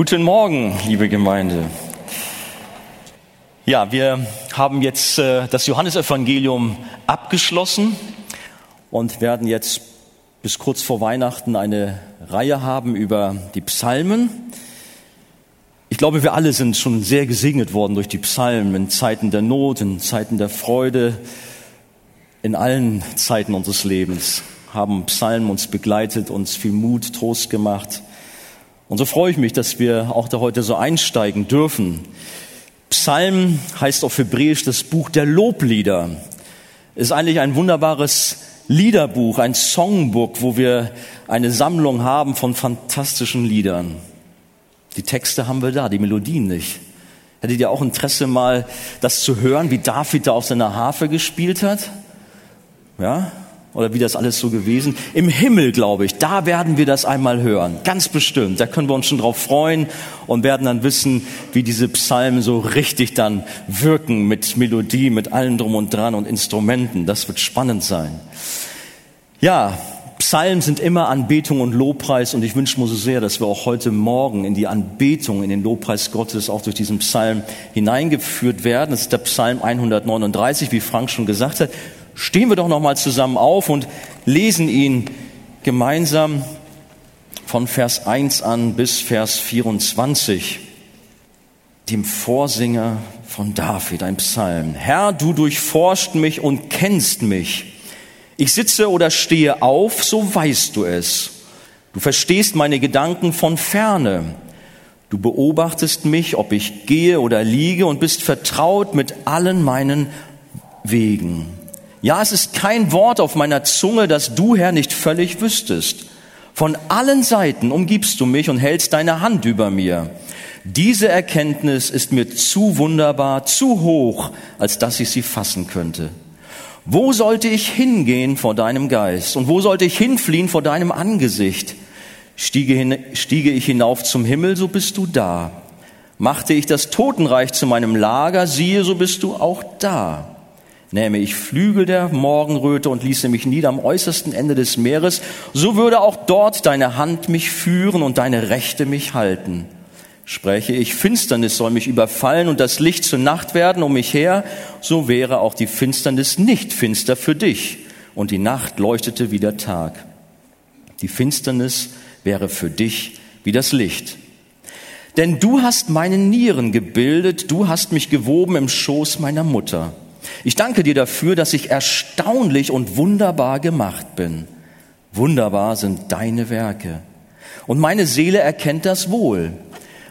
Guten Morgen, liebe Gemeinde. Ja, wir haben jetzt äh, das Johannesevangelium abgeschlossen und werden jetzt bis kurz vor Weihnachten eine Reihe haben über die Psalmen. Ich glaube, wir alle sind schon sehr gesegnet worden durch die Psalmen in Zeiten der Not, in Zeiten der Freude, in allen Zeiten unseres Lebens haben Psalmen uns begleitet, uns viel Mut, Trost gemacht. Und so freue ich mich, dass wir auch da heute so einsteigen dürfen. Psalm heißt auf Hebräisch das Buch der Loblieder. Ist eigentlich ein wunderbares Liederbuch, ein Songbook, wo wir eine Sammlung haben von fantastischen Liedern. Die Texte haben wir da, die Melodien nicht. Hättet ihr auch Interesse mal, das zu hören, wie David da auf seiner Harfe gespielt hat? Ja? Oder wie das alles so gewesen. Im Himmel, glaube ich, da werden wir das einmal hören. Ganz bestimmt. Da können wir uns schon drauf freuen und werden dann wissen, wie diese Psalmen so richtig dann wirken mit Melodie, mit allem drum und dran und Instrumenten. Das wird spannend sein. Ja, Psalmen sind immer Anbetung und Lobpreis und ich wünsche mir so sehr, dass wir auch heute Morgen in die Anbetung, in den Lobpreis Gottes auch durch diesen Psalm hineingeführt werden. Das ist der Psalm 139, wie Frank schon gesagt hat stehen wir doch noch mal zusammen auf und lesen ihn gemeinsam von Vers 1 an bis Vers 24, dem Vorsinger von David, ein Psalm. Herr, du durchforscht mich und kennst mich. Ich sitze oder stehe auf, so weißt du es. Du verstehst meine Gedanken von ferne. Du beobachtest mich, ob ich gehe oder liege und bist vertraut mit allen meinen Wegen. Ja, es ist kein Wort auf meiner Zunge, das du, Herr, nicht völlig wüsstest. Von allen Seiten umgibst du mich und hältst deine Hand über mir. Diese Erkenntnis ist mir zu wunderbar, zu hoch, als dass ich sie fassen könnte. Wo sollte ich hingehen vor deinem Geist? Und wo sollte ich hinfliehen vor deinem Angesicht? Stiege, hin, stiege ich hinauf zum Himmel, so bist du da. Machte ich das Totenreich zu meinem Lager, siehe, so bist du auch da nähme ich Flügel der Morgenröte und ließe mich nieder am äußersten Ende des Meeres, so würde auch dort deine Hand mich führen und deine Rechte mich halten. Spreche ich, Finsternis soll mich überfallen und das Licht zur Nacht werden um mich her, so wäre auch die Finsternis nicht finster für dich und die Nacht leuchtete wie der Tag. Die Finsternis wäre für dich wie das Licht. Denn du hast meine Nieren gebildet, du hast mich gewoben im Schoß meiner Mutter. Ich danke dir dafür, dass ich erstaunlich und wunderbar gemacht bin. Wunderbar sind deine Werke. Und meine Seele erkennt das wohl.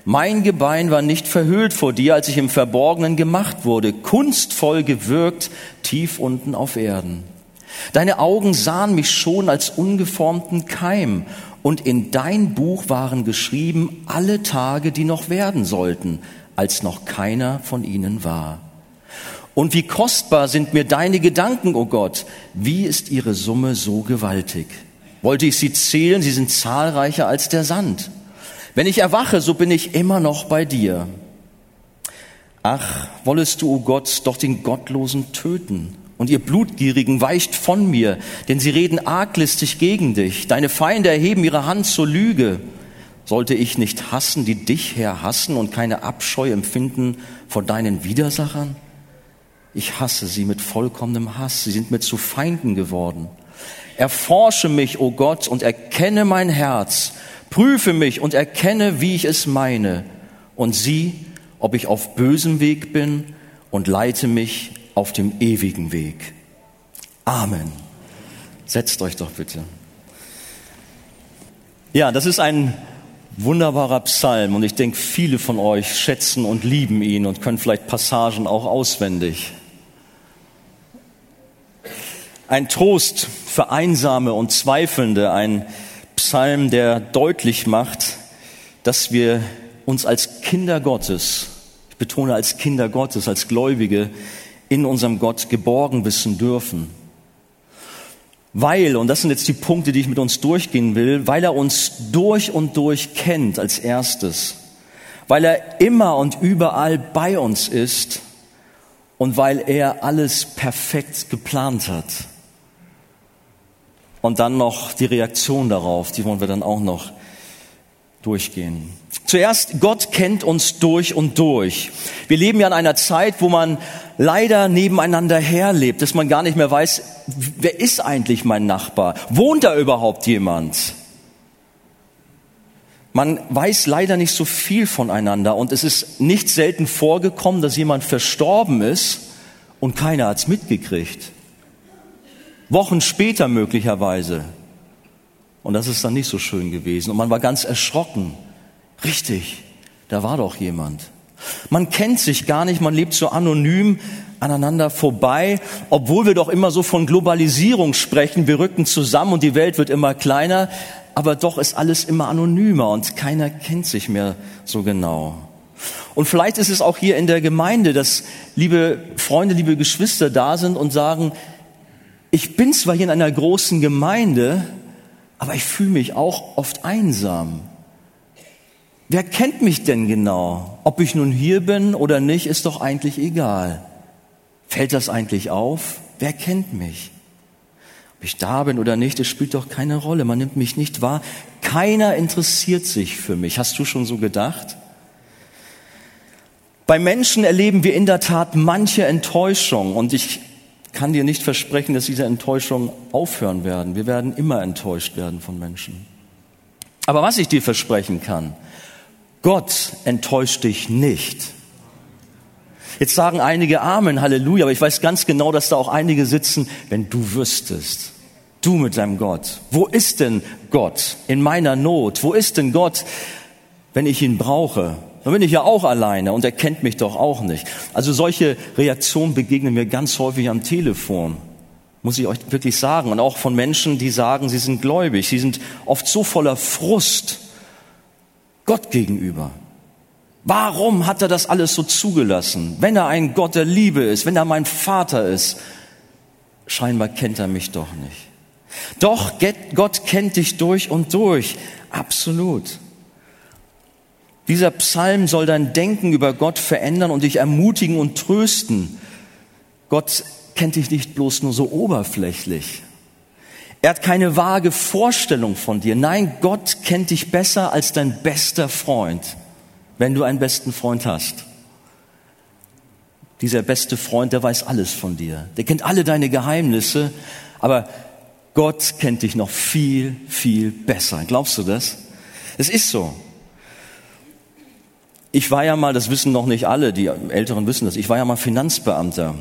Mein Gebein war nicht verhüllt vor dir, als ich im Verborgenen gemacht wurde, kunstvoll gewirkt, tief unten auf Erden. Deine Augen sahen mich schon als ungeformten Keim, und in dein Buch waren geschrieben alle Tage, die noch werden sollten, als noch keiner von ihnen war. Und wie kostbar sind mir deine Gedanken, o oh Gott. Wie ist ihre Summe so gewaltig? Wollte ich sie zählen, sie sind zahlreicher als der Sand. Wenn ich erwache, so bin ich immer noch bei dir. Ach, wollest du, o oh Gott, doch den Gottlosen töten. Und ihr Blutgierigen weicht von mir, denn sie reden arglistig gegen dich. Deine Feinde erheben ihre Hand zur Lüge. Sollte ich nicht hassen, die dich her hassen und keine Abscheu empfinden vor deinen Widersachern? Ich hasse sie mit vollkommenem Hass. Sie sind mir zu Feinden geworden. Erforsche mich, o oh Gott, und erkenne mein Herz. Prüfe mich und erkenne, wie ich es meine. Und sieh, ob ich auf bösem Weg bin und leite mich auf dem ewigen Weg. Amen. Setzt euch doch bitte. Ja, das ist ein wunderbarer Psalm und ich denke, viele von euch schätzen und lieben ihn und können vielleicht Passagen auch auswendig. Ein Trost für Einsame und Zweifelnde, ein Psalm, der deutlich macht, dass wir uns als Kinder Gottes, ich betone als Kinder Gottes, als Gläubige, in unserem Gott geborgen wissen dürfen. Weil, und das sind jetzt die Punkte, die ich mit uns durchgehen will, weil er uns durch und durch kennt als erstes, weil er immer und überall bei uns ist und weil er alles perfekt geplant hat. Und dann noch die Reaktion darauf, die wollen wir dann auch noch durchgehen. Zuerst, Gott kennt uns durch und durch. Wir leben ja in einer Zeit, wo man leider nebeneinander herlebt, dass man gar nicht mehr weiß, wer ist eigentlich mein Nachbar? Wohnt da überhaupt jemand? Man weiß leider nicht so viel voneinander und es ist nicht selten vorgekommen, dass jemand verstorben ist und keiner hat's mitgekriegt. Wochen später möglicherweise. Und das ist dann nicht so schön gewesen. Und man war ganz erschrocken. Richtig, da war doch jemand. Man kennt sich gar nicht, man lebt so anonym aneinander vorbei, obwohl wir doch immer so von Globalisierung sprechen. Wir rücken zusammen und die Welt wird immer kleiner, aber doch ist alles immer anonymer und keiner kennt sich mehr so genau. Und vielleicht ist es auch hier in der Gemeinde, dass liebe Freunde, liebe Geschwister da sind und sagen, ich bin zwar hier in einer großen Gemeinde, aber ich fühle mich auch oft einsam. Wer kennt mich denn genau? Ob ich nun hier bin oder nicht, ist doch eigentlich egal. Fällt das eigentlich auf? Wer kennt mich? Ob ich da bin oder nicht, das spielt doch keine Rolle. Man nimmt mich nicht wahr. Keiner interessiert sich für mich. Hast du schon so gedacht? Bei Menschen erleben wir in der Tat manche Enttäuschung und ich kann dir nicht versprechen, dass diese Enttäuschungen aufhören werden. Wir werden immer enttäuscht werden von Menschen. Aber was ich dir versprechen kann, Gott enttäuscht dich nicht. Jetzt sagen einige Amen, Halleluja, aber ich weiß ganz genau, dass da auch einige sitzen, wenn du wüsstest, du mit deinem Gott, wo ist denn Gott in meiner Not? Wo ist denn Gott, wenn ich ihn brauche? Dann bin ich ja auch alleine und er kennt mich doch auch nicht. Also solche Reaktionen begegnen mir ganz häufig am Telefon, muss ich euch wirklich sagen. Und auch von Menschen, die sagen, sie sind gläubig. Sie sind oft so voller Frust Gott gegenüber. Warum hat er das alles so zugelassen? Wenn er ein Gott der Liebe ist, wenn er mein Vater ist, scheinbar kennt er mich doch nicht. Doch Gott kennt dich durch und durch, absolut. Dieser Psalm soll dein Denken über Gott verändern und dich ermutigen und trösten. Gott kennt dich nicht bloß nur so oberflächlich. Er hat keine vage Vorstellung von dir. Nein, Gott kennt dich besser als dein bester Freund, wenn du einen besten Freund hast. Dieser beste Freund, der weiß alles von dir. Der kennt alle deine Geheimnisse, aber Gott kennt dich noch viel, viel besser. Glaubst du das? Es ist so. Ich war ja mal, das wissen noch nicht alle, die Älteren wissen das, ich war ja mal Finanzbeamter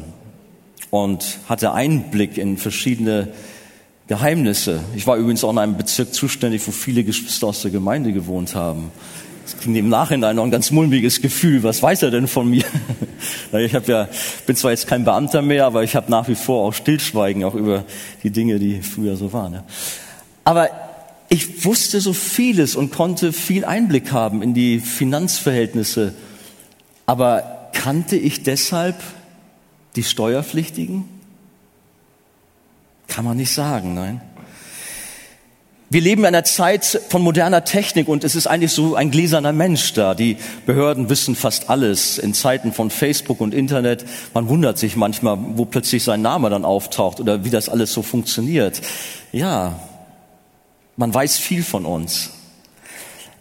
und hatte Einblick in verschiedene Geheimnisse. Ich war übrigens auch in einem Bezirk zuständig, wo viele Geschwister aus der Gemeinde gewohnt haben. Das klingt im Nachhinein noch ein ganz mulmiges Gefühl. Was weiß er denn von mir? ich hab ja, bin zwar jetzt kein Beamter mehr, aber ich habe nach wie vor auch Stillschweigen, auch über die Dinge, die früher so waren. Aber ich wusste so vieles und konnte viel Einblick haben in die Finanzverhältnisse. Aber kannte ich deshalb die Steuerpflichtigen? Kann man nicht sagen, nein. Wir leben in einer Zeit von moderner Technik und es ist eigentlich so ein gläserner Mensch da. Die Behörden wissen fast alles in Zeiten von Facebook und Internet. Man wundert sich manchmal, wo plötzlich sein Name dann auftaucht oder wie das alles so funktioniert. Ja, man weiß viel von uns.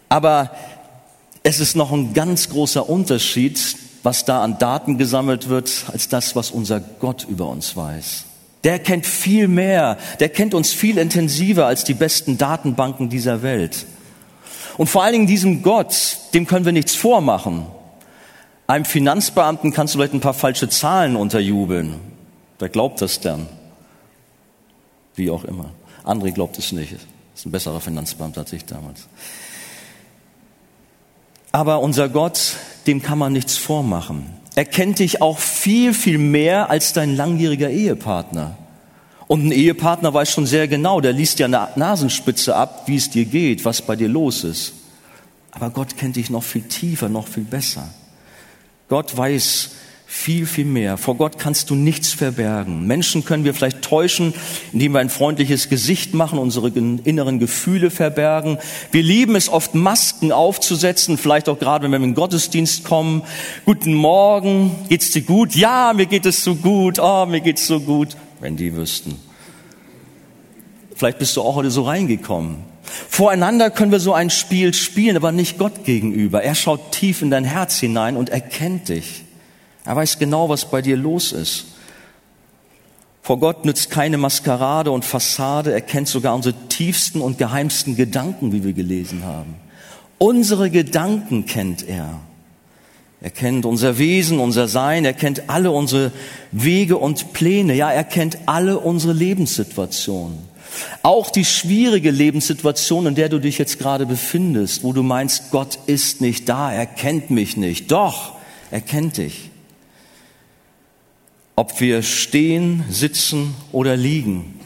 Aber es ist noch ein ganz großer Unterschied, was da an Daten gesammelt wird, als das, was unser Gott über uns weiß. Der kennt viel mehr, der kennt uns viel intensiver als die besten Datenbanken dieser Welt. Und vor allen Dingen diesem Gott, dem können wir nichts vormachen. Einem Finanzbeamten kannst du vielleicht ein paar falsche Zahlen unterjubeln. Wer glaubt das dann? Wie auch immer. André glaubt es nicht. Ist ein besserer Finanzbeamter als ich damals. Aber unser Gott, dem kann man nichts vormachen. Er kennt dich auch viel, viel mehr als dein langjähriger Ehepartner. Und ein Ehepartner weiß schon sehr genau, der liest ja eine Nasenspitze ab, wie es dir geht, was bei dir los ist. Aber Gott kennt dich noch viel tiefer, noch viel besser. Gott weiß, viel, viel mehr. Vor Gott kannst du nichts verbergen. Menschen können wir vielleicht täuschen, indem wir ein freundliches Gesicht machen, unsere inneren Gefühle verbergen. Wir lieben es oft, Masken aufzusetzen, vielleicht auch gerade, wenn wir in den Gottesdienst kommen. Guten Morgen, geht's dir gut? Ja, mir geht es so gut. Oh, mir geht's so gut. Wenn die wüssten. Vielleicht bist du auch heute so reingekommen. Voreinander können wir so ein Spiel spielen, aber nicht Gott gegenüber. Er schaut tief in dein Herz hinein und erkennt dich. Er weiß genau, was bei dir los ist. Vor Gott nützt keine Maskerade und Fassade. Er kennt sogar unsere tiefsten und geheimsten Gedanken, wie wir gelesen haben. Unsere Gedanken kennt er. Er kennt unser Wesen, unser Sein, er kennt alle unsere Wege und Pläne. Ja, er kennt alle unsere Lebenssituationen. Auch die schwierige Lebenssituation, in der du dich jetzt gerade befindest, wo du meinst, Gott ist nicht da, er kennt mich nicht. Doch, er kennt dich. Ob wir stehen, sitzen oder liegen.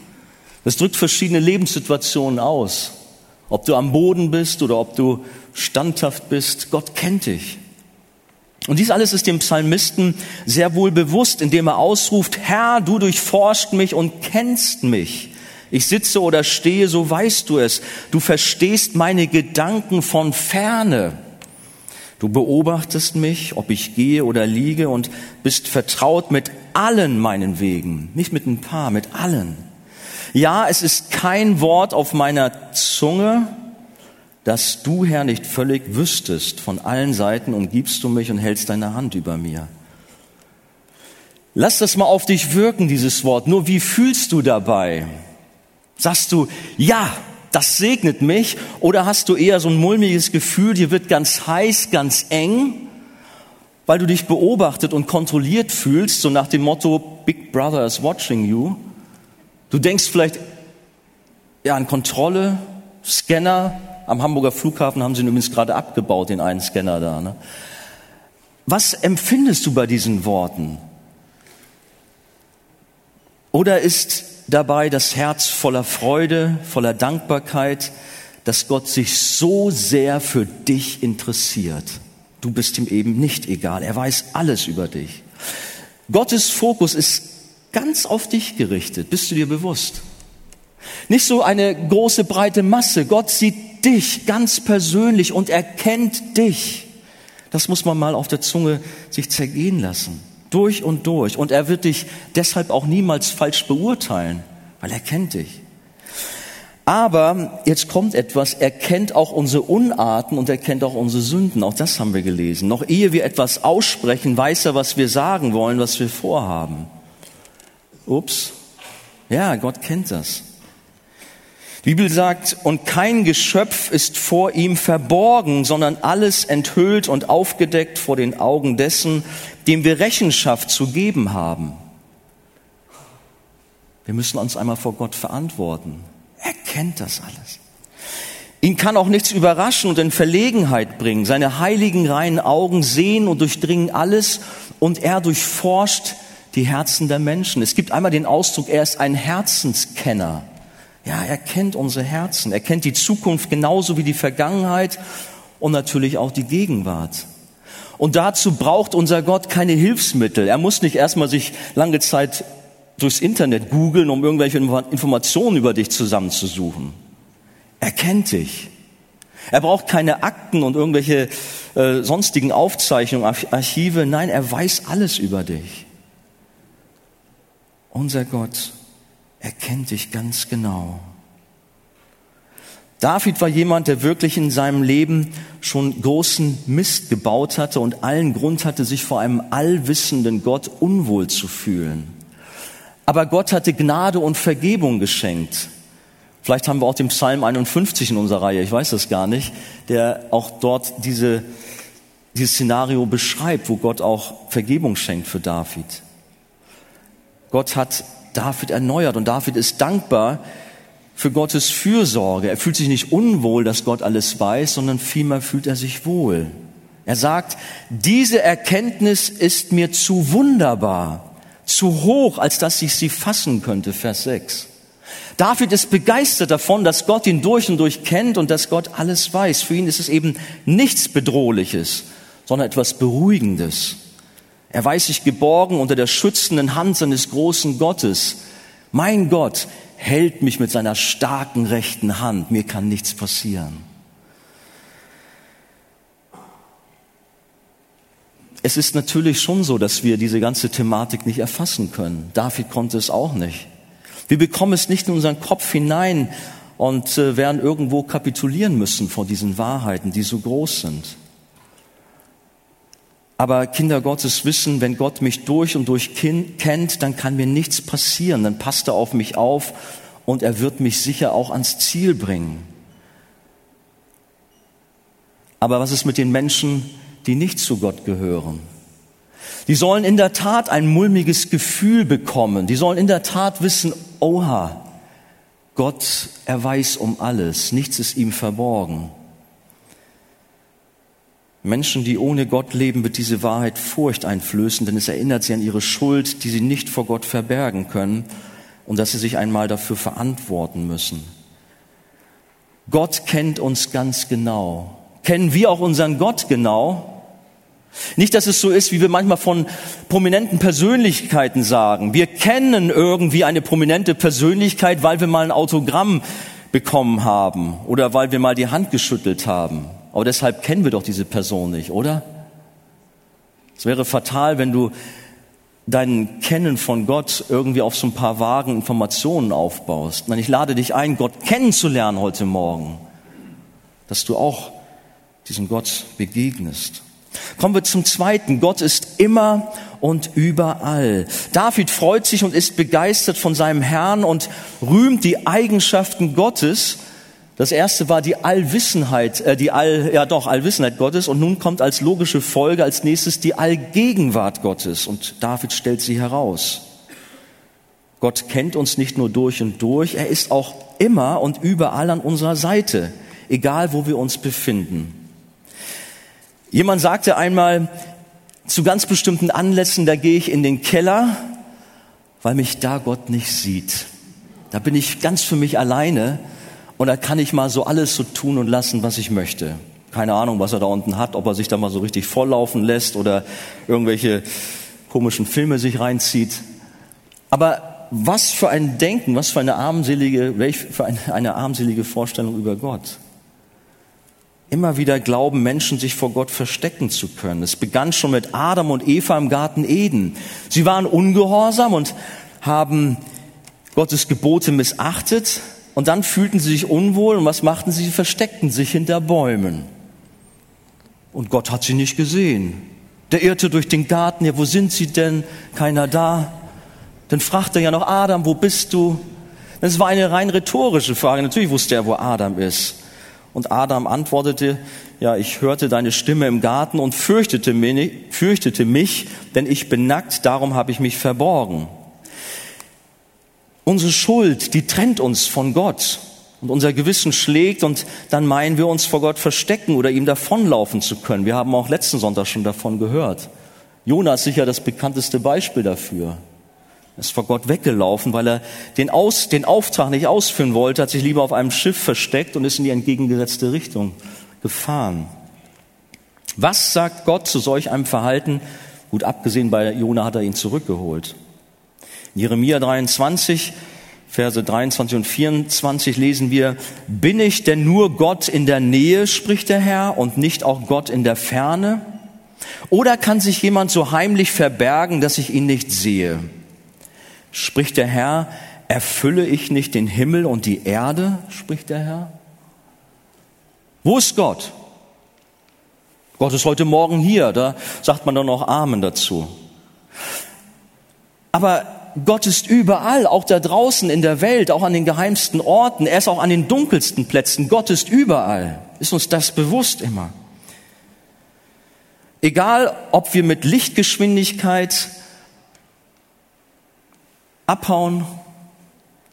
Das drückt verschiedene Lebenssituationen aus. Ob du am Boden bist oder ob du standhaft bist, Gott kennt dich. Und dies alles ist dem Psalmisten sehr wohl bewusst, indem er ausruft, Herr, du durchforscht mich und kennst mich. Ich sitze oder stehe, so weißt du es. Du verstehst meine Gedanken von ferne. Du beobachtest mich, ob ich gehe oder liege und bist vertraut mit allen meinen Wegen. Nicht mit ein paar, mit allen. Ja, es ist kein Wort auf meiner Zunge, dass du, Herr, nicht völlig wüsstest. Von allen Seiten umgibst du mich und hältst deine Hand über mir. Lass das mal auf dich wirken, dieses Wort. Nur wie fühlst du dabei? Sagst du, ja, das segnet mich? Oder hast du eher so ein mulmiges Gefühl, dir wird ganz heiß, ganz eng, weil du dich beobachtet und kontrolliert fühlst, so nach dem Motto, Big Brother is watching you? Du denkst vielleicht ja, an Kontrolle, Scanner, am Hamburger Flughafen haben sie übrigens gerade abgebaut, den einen Scanner da. Ne? Was empfindest du bei diesen Worten? Oder ist dabei das Herz voller Freude, voller Dankbarkeit, dass Gott sich so sehr für dich interessiert? Du bist ihm eben nicht egal. Er weiß alles über dich. Gottes Fokus ist ganz auf dich gerichtet. Bist du dir bewusst? Nicht so eine große breite Masse. Gott sieht dich ganz persönlich und erkennt dich. Das muss man mal auf der Zunge sich zergehen lassen. Durch und durch. Und er wird dich deshalb auch niemals falsch beurteilen, weil er kennt dich. Aber jetzt kommt etwas, er kennt auch unsere Unarten und er kennt auch unsere Sünden. Auch das haben wir gelesen. Noch ehe wir etwas aussprechen, weiß er, was wir sagen wollen, was wir vorhaben. Ups. Ja, Gott kennt das. Die Bibel sagt, und kein Geschöpf ist vor ihm verborgen, sondern alles enthüllt und aufgedeckt vor den Augen dessen, dem wir Rechenschaft zu geben haben. Wir müssen uns einmal vor Gott verantworten. Er kennt das alles. Ihn kann auch nichts überraschen und in Verlegenheit bringen. Seine heiligen reinen Augen sehen und durchdringen alles und er durchforscht die Herzen der Menschen. Es gibt einmal den Ausdruck, er ist ein Herzenskenner. Ja, er kennt unsere Herzen. Er kennt die Zukunft genauso wie die Vergangenheit und natürlich auch die Gegenwart. Und dazu braucht unser Gott keine Hilfsmittel. Er muss nicht erstmal sich lange Zeit durchs Internet googeln, um irgendwelche Informationen über dich zusammenzusuchen. Er kennt dich. Er braucht keine Akten und irgendwelche äh, sonstigen Aufzeichnungen, Archive. Nein, er weiß alles über dich. Unser Gott er kennt dich ganz genau. David war jemand, der wirklich in seinem Leben schon großen Mist gebaut hatte und allen Grund hatte, sich vor einem allwissenden Gott unwohl zu fühlen. Aber Gott hatte Gnade und Vergebung geschenkt. Vielleicht haben wir auch den Psalm 51 in unserer Reihe, ich weiß das gar nicht, der auch dort diese, dieses Szenario beschreibt, wo Gott auch Vergebung schenkt für David. Gott hat David erneuert und David ist dankbar für Gottes Fürsorge. Er fühlt sich nicht unwohl, dass Gott alles weiß, sondern vielmehr fühlt er sich wohl. Er sagt, diese Erkenntnis ist mir zu wunderbar, zu hoch, als dass ich sie fassen könnte. Vers 6. David ist begeistert davon, dass Gott ihn durch und durch kennt und dass Gott alles weiß. Für ihn ist es eben nichts Bedrohliches, sondern etwas Beruhigendes. Er weiß sich geborgen unter der schützenden Hand seines großen Gottes. Mein Gott hält mich mit seiner starken rechten Hand. Mir kann nichts passieren. Es ist natürlich schon so, dass wir diese ganze Thematik nicht erfassen können. David konnte es auch nicht. Wir bekommen es nicht in unseren Kopf hinein, und äh, werden irgendwo kapitulieren müssen vor diesen Wahrheiten, die so groß sind. Aber Kinder Gottes wissen, wenn Gott mich durch und durch kennt, dann kann mir nichts passieren. Dann passt er auf mich auf und er wird mich sicher auch ans Ziel bringen. Aber was ist mit den Menschen, die nicht zu Gott gehören? Die sollen in der Tat ein mulmiges Gefühl bekommen. Die sollen in der Tat wissen, oha, Gott, er weiß um alles, nichts ist ihm verborgen. Menschen, die ohne Gott leben, wird diese Wahrheit Furcht einflößen, denn es erinnert sie an ihre Schuld, die sie nicht vor Gott verbergen können und dass sie sich einmal dafür verantworten müssen. Gott kennt uns ganz genau. Kennen wir auch unseren Gott genau? Nicht, dass es so ist, wie wir manchmal von prominenten Persönlichkeiten sagen. Wir kennen irgendwie eine prominente Persönlichkeit, weil wir mal ein Autogramm bekommen haben oder weil wir mal die Hand geschüttelt haben. Aber deshalb kennen wir doch diese Person nicht, oder? Es wäre fatal, wenn du dein Kennen von Gott irgendwie auf so ein paar vagen Informationen aufbaust. Nein, ich lade dich ein, Gott kennenzulernen heute Morgen, dass du auch diesem Gott begegnest. Kommen wir zum zweiten. Gott ist immer und überall. David freut sich und ist begeistert von seinem Herrn und rühmt die Eigenschaften Gottes. Das erste war die Allwissenheit, äh, die All, ja doch, Allwissenheit Gottes und nun kommt als logische Folge als nächstes die Allgegenwart Gottes und David stellt sie heraus. Gott kennt uns nicht nur durch und durch, er ist auch immer und überall an unserer Seite, egal wo wir uns befinden. Jemand sagte einmal, zu ganz bestimmten Anlässen, da gehe ich in den Keller, weil mich da Gott nicht sieht. Da bin ich ganz für mich alleine und da kann ich mal so alles so tun und lassen, was ich möchte. Keine Ahnung, was er da unten hat, ob er sich da mal so richtig volllaufen lässt oder irgendwelche komischen Filme sich reinzieht. Aber was für ein Denken, was für eine armselige, welch für eine, eine armselige Vorstellung über Gott. Immer wieder glauben Menschen, sich vor Gott verstecken zu können. Es begann schon mit Adam und Eva im Garten Eden. Sie waren ungehorsam und haben Gottes Gebote missachtet und dann fühlten sie sich unwohl und was machten sie? Sie versteckten sich hinter Bäumen. Und Gott hat sie nicht gesehen. Der irrte durch den Garten, ja, wo sind sie denn? Keiner da. Dann fragte er ja noch Adam, wo bist du? Das war eine rein rhetorische Frage. Natürlich wusste er, wo Adam ist. Und Adam antwortete, ja, ich hörte deine Stimme im Garten und fürchtete mich, fürchtete mich denn ich bin nackt, darum habe ich mich verborgen. Unsere Schuld, die trennt uns von Gott. Und unser Gewissen schlägt und dann meinen wir uns vor Gott verstecken oder ihm davonlaufen zu können. Wir haben auch letzten Sonntag schon davon gehört. Jonas ist sicher das bekannteste Beispiel dafür. Er ist vor Gott weggelaufen, weil er den, Aus, den Auftrag nicht ausführen wollte, hat sich lieber auf einem Schiff versteckt und ist in die entgegengesetzte Richtung gefahren. Was sagt Gott zu solch einem Verhalten? Gut, abgesehen bei Jona hat er ihn zurückgeholt. Jeremia 23, Verse 23 und 24 lesen wir, bin ich denn nur Gott in der Nähe, spricht der Herr, und nicht auch Gott in der Ferne? Oder kann sich jemand so heimlich verbergen, dass ich ihn nicht sehe? spricht der Herr, erfülle ich nicht den Himmel und die Erde, spricht der Herr? Wo ist Gott? Gott ist heute Morgen hier, da sagt man dann noch Amen dazu. Aber Gott ist überall, auch da draußen in der Welt, auch an den geheimsten Orten, er ist auch an den dunkelsten Plätzen. Gott ist überall. Ist uns das bewusst immer? Egal, ob wir mit Lichtgeschwindigkeit abhauen,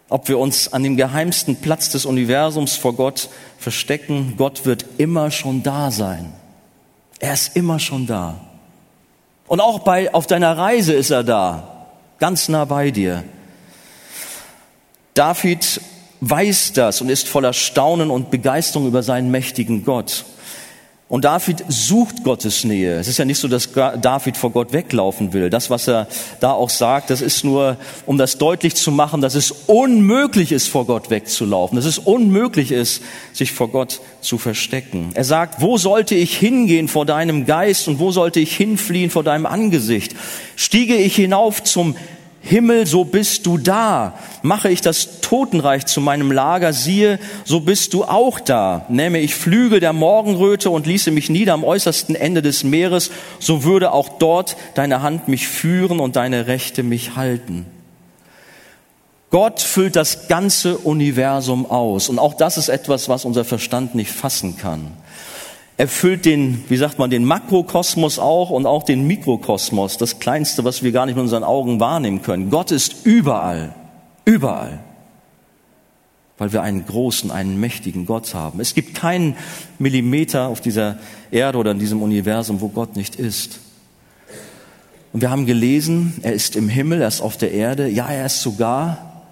ob wir uns an dem geheimsten Platz des Universums vor Gott verstecken, Gott wird immer schon da sein. Er ist immer schon da. Und auch bei, auf deiner Reise ist er da, ganz nah bei dir. David weiß das und ist voller Staunen und Begeisterung über seinen mächtigen Gott. Und David sucht Gottes Nähe. Es ist ja nicht so, dass David vor Gott weglaufen will. Das, was er da auch sagt, das ist nur, um das deutlich zu machen, dass es unmöglich ist, vor Gott wegzulaufen. Dass es unmöglich ist, sich vor Gott zu verstecken. Er sagt, wo sollte ich hingehen vor deinem Geist und wo sollte ich hinfliehen vor deinem Angesicht? Stiege ich hinauf zum Himmel, so bist du da. Mache ich das Totenreich zu meinem Lager, siehe, so bist du auch da. Nähme ich Flügel der Morgenröte und ließe mich nieder am äußersten Ende des Meeres, so würde auch dort deine Hand mich führen und deine Rechte mich halten. Gott füllt das ganze Universum aus. Und auch das ist etwas, was unser Verstand nicht fassen kann. Er füllt den, wie sagt man, den Makrokosmos auch und auch den Mikrokosmos, das Kleinste, was wir gar nicht mit unseren Augen wahrnehmen können. Gott ist überall, überall, weil wir einen großen, einen mächtigen Gott haben. Es gibt keinen Millimeter auf dieser Erde oder in diesem Universum, wo Gott nicht ist. Und wir haben gelesen, er ist im Himmel, er ist auf der Erde, ja, er ist sogar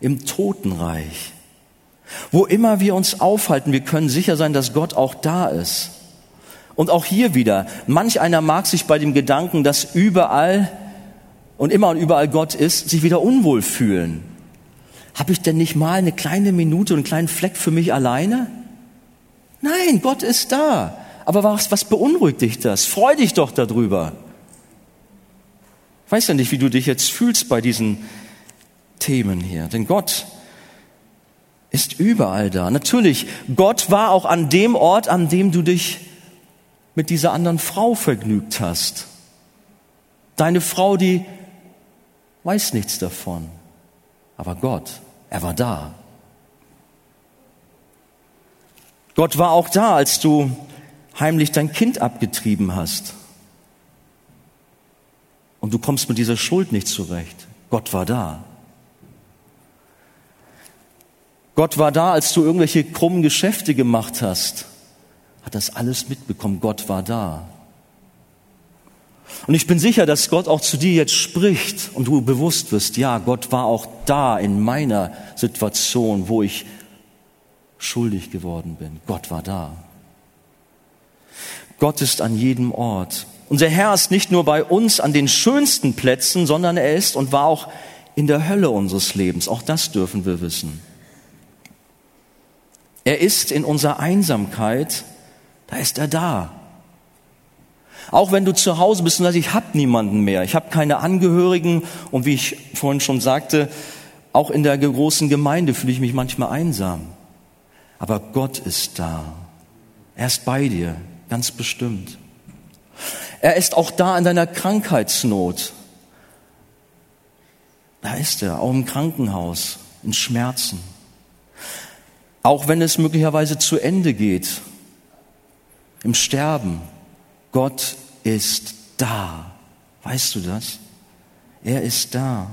im Totenreich. Wo immer wir uns aufhalten, wir können sicher sein, dass Gott auch da ist. Und auch hier wieder, manch einer mag sich bei dem Gedanken, dass überall und immer und überall Gott ist, sich wieder unwohl fühlen. Habe ich denn nicht mal eine kleine Minute und einen kleinen Fleck für mich alleine? Nein, Gott ist da. Aber was, was beunruhigt dich das? Freu dich doch darüber. Ich weiß ja nicht, wie du dich jetzt fühlst bei diesen Themen hier. Denn Gott ist überall da. Natürlich, Gott war auch an dem Ort, an dem du dich mit dieser anderen Frau vergnügt hast. Deine Frau, die weiß nichts davon. Aber Gott, er war da. Gott war auch da, als du heimlich dein Kind abgetrieben hast. Und du kommst mit dieser Schuld nicht zurecht. Gott war da. Gott war da, als du irgendwelche krummen Geschäfte gemacht hast hat das alles mitbekommen. Gott war da. Und ich bin sicher, dass Gott auch zu dir jetzt spricht und du bewusst wirst, ja, Gott war auch da in meiner Situation, wo ich schuldig geworden bin. Gott war da. Gott ist an jedem Ort. Unser Herr ist nicht nur bei uns an den schönsten Plätzen, sondern er ist und war auch in der Hölle unseres Lebens. Auch das dürfen wir wissen. Er ist in unserer Einsamkeit da ist er da. Auch wenn du zu Hause bist und sagst, ich habe niemanden mehr, ich habe keine Angehörigen und wie ich vorhin schon sagte, auch in der großen Gemeinde fühle ich mich manchmal einsam. Aber Gott ist da. Er ist bei dir, ganz bestimmt. Er ist auch da in deiner Krankheitsnot. Da ist er, auch im Krankenhaus, in Schmerzen. Auch wenn es möglicherweise zu Ende geht im Sterben. Gott ist da. Weißt du das? Er ist da.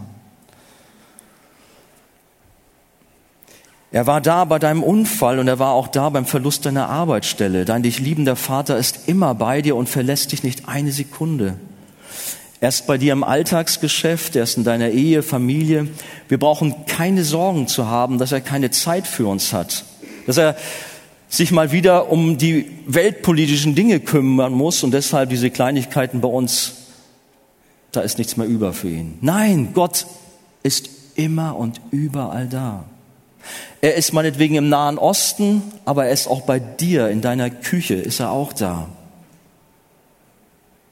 Er war da bei deinem Unfall und er war auch da beim Verlust deiner Arbeitsstelle. Dein dich liebender Vater ist immer bei dir und verlässt dich nicht eine Sekunde. Er ist bei dir im Alltagsgeschäft, er ist in deiner Ehe, Familie. Wir brauchen keine Sorgen zu haben, dass er keine Zeit für uns hat, dass er sich mal wieder um die weltpolitischen Dinge kümmern muss und deshalb diese Kleinigkeiten bei uns, da ist nichts mehr über für ihn. Nein, Gott ist immer und überall da. Er ist meinetwegen im Nahen Osten, aber er ist auch bei dir, in deiner Küche ist er auch da.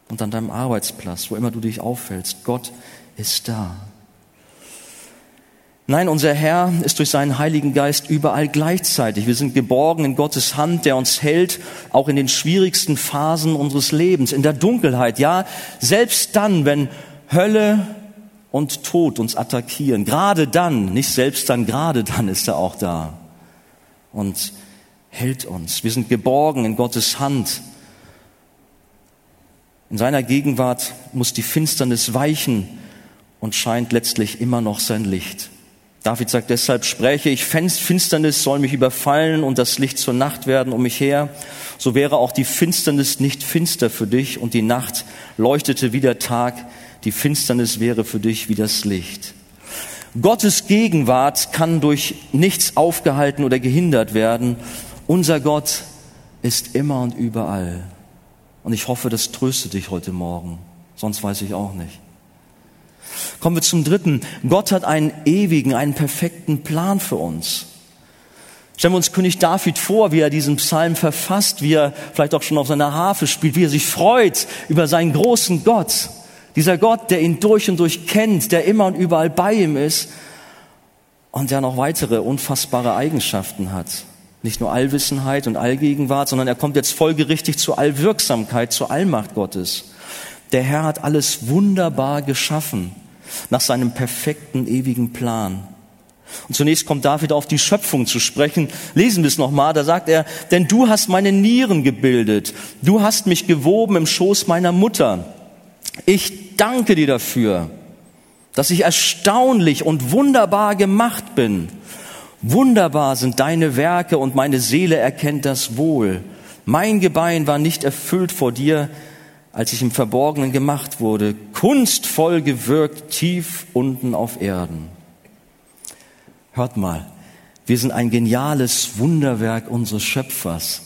Und an deinem Arbeitsplatz, wo immer du dich auffällst, Gott ist da. Nein, unser Herr ist durch seinen Heiligen Geist überall gleichzeitig. Wir sind geborgen in Gottes Hand, der uns hält, auch in den schwierigsten Phasen unseres Lebens, in der Dunkelheit. Ja, selbst dann, wenn Hölle und Tod uns attackieren, gerade dann, nicht selbst dann, gerade dann ist er auch da und hält uns. Wir sind geborgen in Gottes Hand. In seiner Gegenwart muss die Finsternis weichen und scheint letztlich immer noch sein Licht. David sagt deshalb, spräche ich, Finsternis soll mich überfallen und das Licht zur Nacht werden um mich her. So wäre auch die Finsternis nicht finster für dich und die Nacht leuchtete wie der Tag. Die Finsternis wäre für dich wie das Licht. Gottes Gegenwart kann durch nichts aufgehalten oder gehindert werden. Unser Gott ist immer und überall. Und ich hoffe, das tröstet dich heute Morgen. Sonst weiß ich auch nicht. Kommen wir zum dritten. Gott hat einen ewigen, einen perfekten Plan für uns. Stellen wir uns König David vor, wie er diesen Psalm verfasst, wie er vielleicht auch schon auf seiner Harfe spielt, wie er sich freut über seinen großen Gott, Dieser Gott, der ihn durch und durch kennt, der immer und überall bei ihm ist und der noch weitere unfassbare Eigenschaften hat. Nicht nur Allwissenheit und Allgegenwart, sondern er kommt jetzt folgerichtig zur Allwirksamkeit, zur Allmacht Gottes. Der Herr hat alles wunderbar geschaffen, nach seinem perfekten, ewigen Plan. Und zunächst kommt David auf die Schöpfung zu sprechen. Lesen wir es nochmal. Da sagt er, denn du hast meine Nieren gebildet. Du hast mich gewoben im Schoß meiner Mutter. Ich danke dir dafür, dass ich erstaunlich und wunderbar gemacht bin. Wunderbar sind deine Werke und meine Seele erkennt das wohl. Mein Gebein war nicht erfüllt vor dir, als ich im Verborgenen gemacht wurde, kunstvoll gewirkt tief unten auf Erden. Hört mal, wir sind ein geniales Wunderwerk unseres Schöpfers.